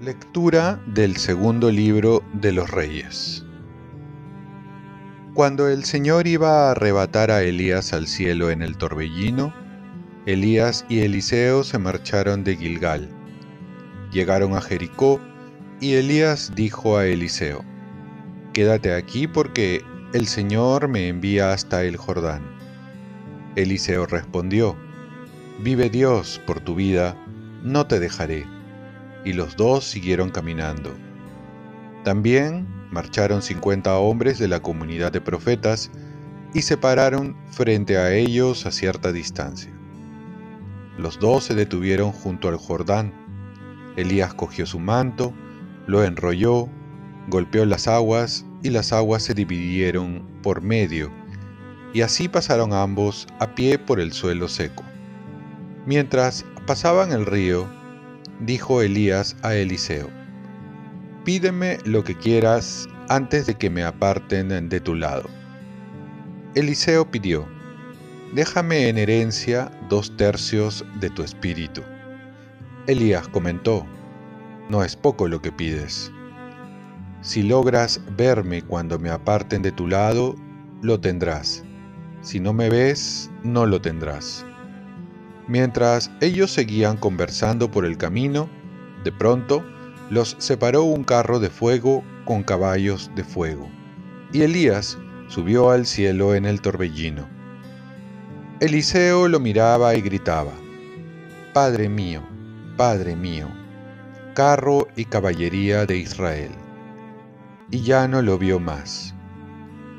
Lectura del segundo libro de los Reyes. Cuando el Señor iba a arrebatar a Elías al cielo en el torbellino, Elías y Eliseo se marcharon de Gilgal. Llegaron a Jericó y Elías dijo a Eliseo, Quédate aquí porque el Señor me envía hasta el Jordán. Eliseo respondió, Vive Dios por tu vida, no te dejaré y los dos siguieron caminando. También marcharon cincuenta hombres de la comunidad de profetas y se pararon frente a ellos a cierta distancia. Los dos se detuvieron junto al Jordán. Elías cogió su manto, lo enrolló, golpeó las aguas y las aguas se dividieron por medio, y así pasaron ambos a pie por el suelo seco. Mientras pasaban el río, dijo Elías a Eliseo, Pídeme lo que quieras antes de que me aparten de tu lado. Eliseo pidió, Déjame en herencia dos tercios de tu espíritu. Elías comentó, No es poco lo que pides. Si logras verme cuando me aparten de tu lado, lo tendrás. Si no me ves, no lo tendrás. Mientras ellos seguían conversando por el camino, de pronto los separó un carro de fuego con caballos de fuego, y Elías subió al cielo en el torbellino. Eliseo lo miraba y gritaba, Padre mío, Padre mío, carro y caballería de Israel. Y ya no lo vio más.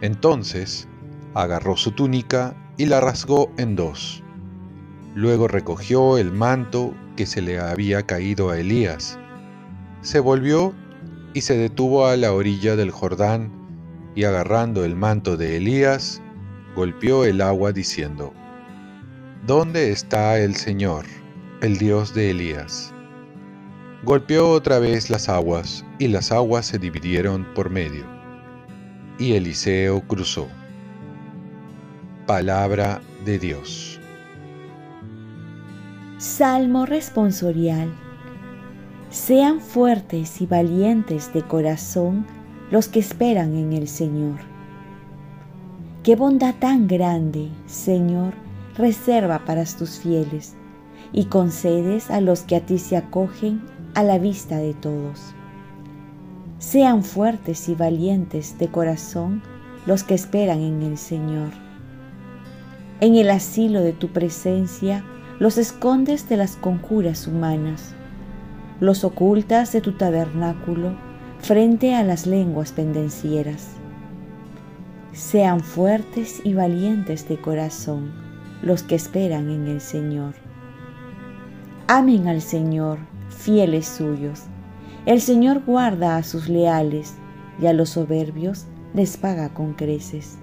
Entonces agarró su túnica y la rasgó en dos Luego recogió el manto que se le había caído a Elías. Se volvió y se detuvo a la orilla del Jordán y agarrando el manto de Elías, golpeó el agua diciendo, ¿Dónde está el Señor, el Dios de Elías? Golpeó otra vez las aguas y las aguas se dividieron por medio. Y Eliseo cruzó. Palabra de Dios. Salmo responsorial. Sean fuertes y valientes de corazón los que esperan en el Señor. Qué bondad tan grande, Señor, reserva para tus fieles y concedes a los que a ti se acogen a la vista de todos. Sean fuertes y valientes de corazón los que esperan en el Señor. En el asilo de tu presencia, los escondes de las conjuras humanas, los ocultas de tu tabernáculo frente a las lenguas pendencieras. Sean fuertes y valientes de corazón los que esperan en el Señor. Amen al Señor, fieles suyos. El Señor guarda a sus leales y a los soberbios les paga con creces.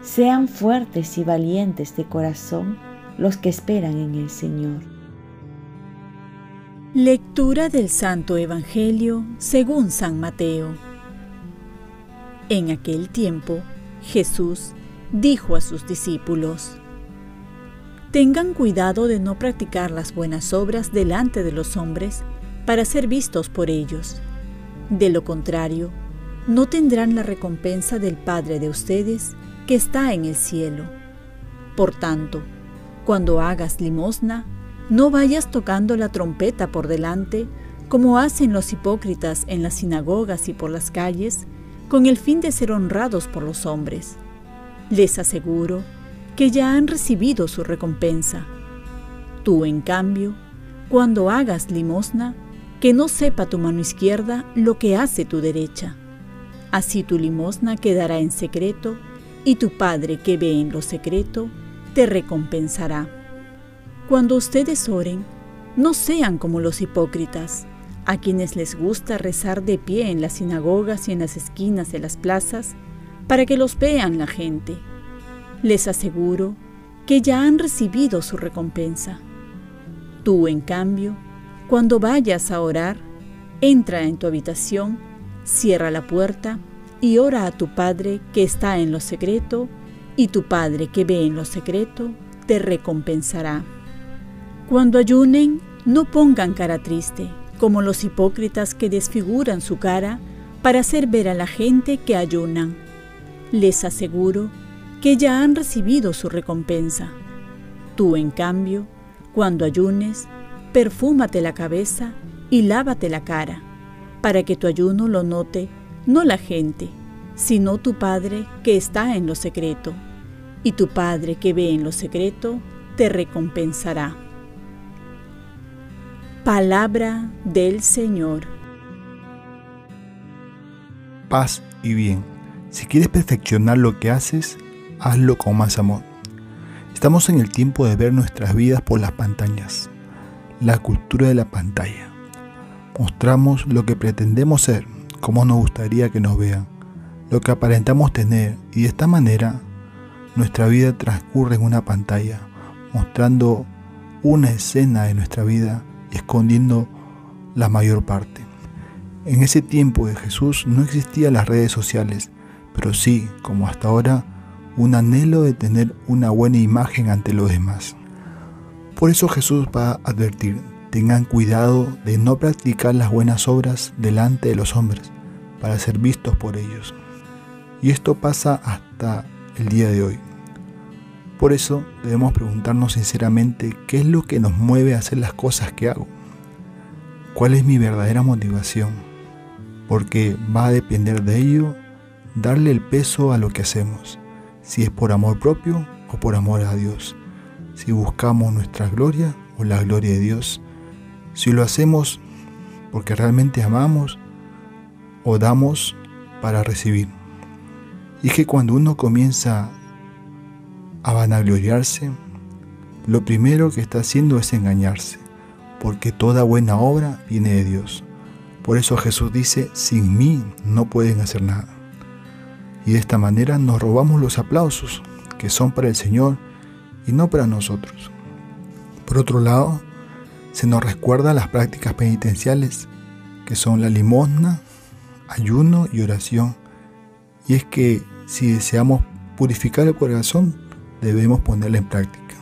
Sean fuertes y valientes de corazón los que esperan en el Señor. Lectura del Santo Evangelio según San Mateo. En aquel tiempo, Jesús dijo a sus discípulos, Tengan cuidado de no practicar las buenas obras delante de los hombres para ser vistos por ellos. De lo contrario, no tendrán la recompensa del Padre de ustedes que está en el cielo. Por tanto, cuando hagas limosna, no vayas tocando la trompeta por delante, como hacen los hipócritas en las sinagogas y por las calles, con el fin de ser honrados por los hombres. Les aseguro que ya han recibido su recompensa. Tú, en cambio, cuando hagas limosna, que no sepa tu mano izquierda lo que hace tu derecha. Así tu limosna quedará en secreto, y tu Padre que ve en lo secreto, te recompensará. Cuando ustedes oren, no sean como los hipócritas, a quienes les gusta rezar de pie en las sinagogas y en las esquinas de las plazas, para que los vean la gente. Les aseguro que ya han recibido su recompensa. Tú, en cambio, cuando vayas a orar, entra en tu habitación, cierra la puerta y ora a tu Padre que está en lo secreto, y tu Padre que ve en lo secreto te recompensará. Cuando ayunen, no pongan cara triste, como los hipócritas que desfiguran su cara para hacer ver a la gente que ayunan. Les aseguro que ya han recibido su recompensa. Tú, en cambio, cuando ayunes, perfúmate la cabeza y lávate la cara, para que tu ayuno lo note no la gente, sino tu Padre que está en lo secreto, y tu Padre que ve en lo secreto te recompensará. Palabra del Señor. Paz y bien. Si quieres perfeccionar lo que haces, hazlo con más amor. Estamos en el tiempo de ver nuestras vidas por las pantallas, la cultura de la pantalla. Mostramos lo que pretendemos ser, cómo nos gustaría que nos vean, lo que aparentamos tener y de esta manera nuestra vida transcurre en una pantalla, mostrando una escena de nuestra vida escondiendo la mayor parte. En ese tiempo de Jesús no existían las redes sociales, pero sí, como hasta ahora, un anhelo de tener una buena imagen ante los demás. Por eso Jesús va a advertir, tengan cuidado de no practicar las buenas obras delante de los hombres, para ser vistos por ellos. Y esto pasa hasta el día de hoy. Por eso debemos preguntarnos sinceramente qué es lo que nos mueve a hacer las cosas que hago. ¿Cuál es mi verdadera motivación? Porque va a depender de ello darle el peso a lo que hacemos, si es por amor propio o por amor a Dios, si buscamos nuestra gloria o la gloria de Dios, si lo hacemos porque realmente amamos o damos para recibir. Y es que cuando uno comienza a vanagloriarse, lo primero que está haciendo es engañarse, porque toda buena obra viene de Dios. Por eso Jesús dice, sin mí no pueden hacer nada. Y de esta manera nos robamos los aplausos que son para el Señor y no para nosotros. Por otro lado, se nos recuerda las prácticas penitenciales, que son la limosna, ayuno y oración. Y es que si deseamos purificar el corazón, debemos ponerla en práctica.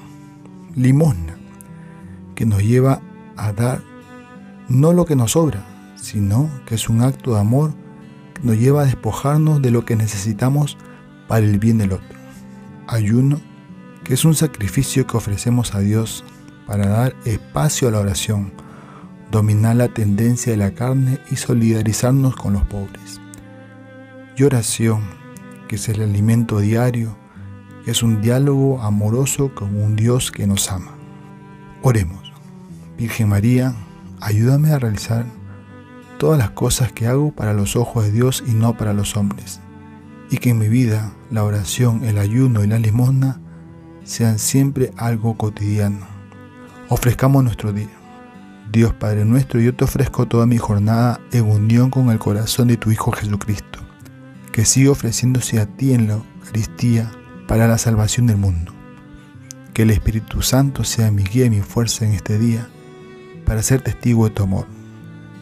Limosna, que nos lleva a dar no lo que nos sobra, sino que es un acto de amor nos lleva a despojarnos de lo que necesitamos para el bien del otro. Ayuno, que es un sacrificio que ofrecemos a Dios para dar espacio a la oración, dominar la tendencia de la carne y solidarizarnos con los pobres. Y oración, que es el alimento diario es un diálogo amoroso con un Dios que nos ama. Oremos. Virgen María, ayúdame a realizar todas las cosas que hago para los ojos de Dios y no para los hombres. Y que en mi vida la oración, el ayuno y la limosna sean siempre algo cotidiano. Ofrezcamos nuestro día. Dios Padre nuestro, yo te ofrezco toda mi jornada en unión con el corazón de tu Hijo Jesucristo, que sigue ofreciéndose a ti en la Eucaristía para la salvación del mundo. Que el Espíritu Santo sea mi guía y mi fuerza en este día para ser testigo de tu amor.